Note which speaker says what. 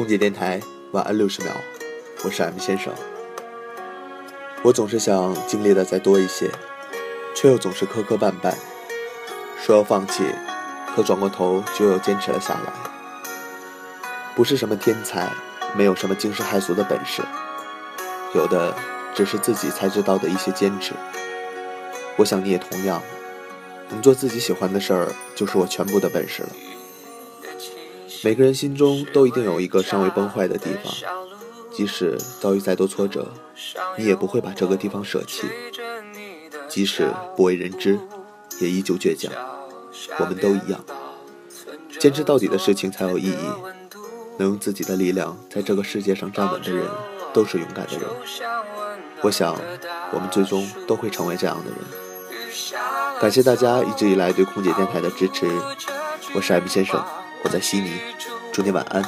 Speaker 1: 空姐电台晚安六十秒，我是 M 先生。我总是想经历的再多一些，却又总是磕磕绊绊，说要放弃，可转过头就又坚持了下来。不是什么天才，没有什么惊世骇俗的本事，有的只是自己才知道的一些坚持。我想你也同样，能做自己喜欢的事儿，就是我全部的本事了。每个人心中都一定有一个尚未崩坏的地方，即使遭遇再多挫折，你也不会把这个地方舍弃；即使不为人知，也依旧倔强。我们都一样，坚持到底的事情才有意义。能用自己的力量在这个世界上站稳的人，都是勇敢的人。我想，我们最终都会成为这样的人。感谢大家一直以来对空姐电台的支持，我是 M 先生。我在悉尼，祝你晚安。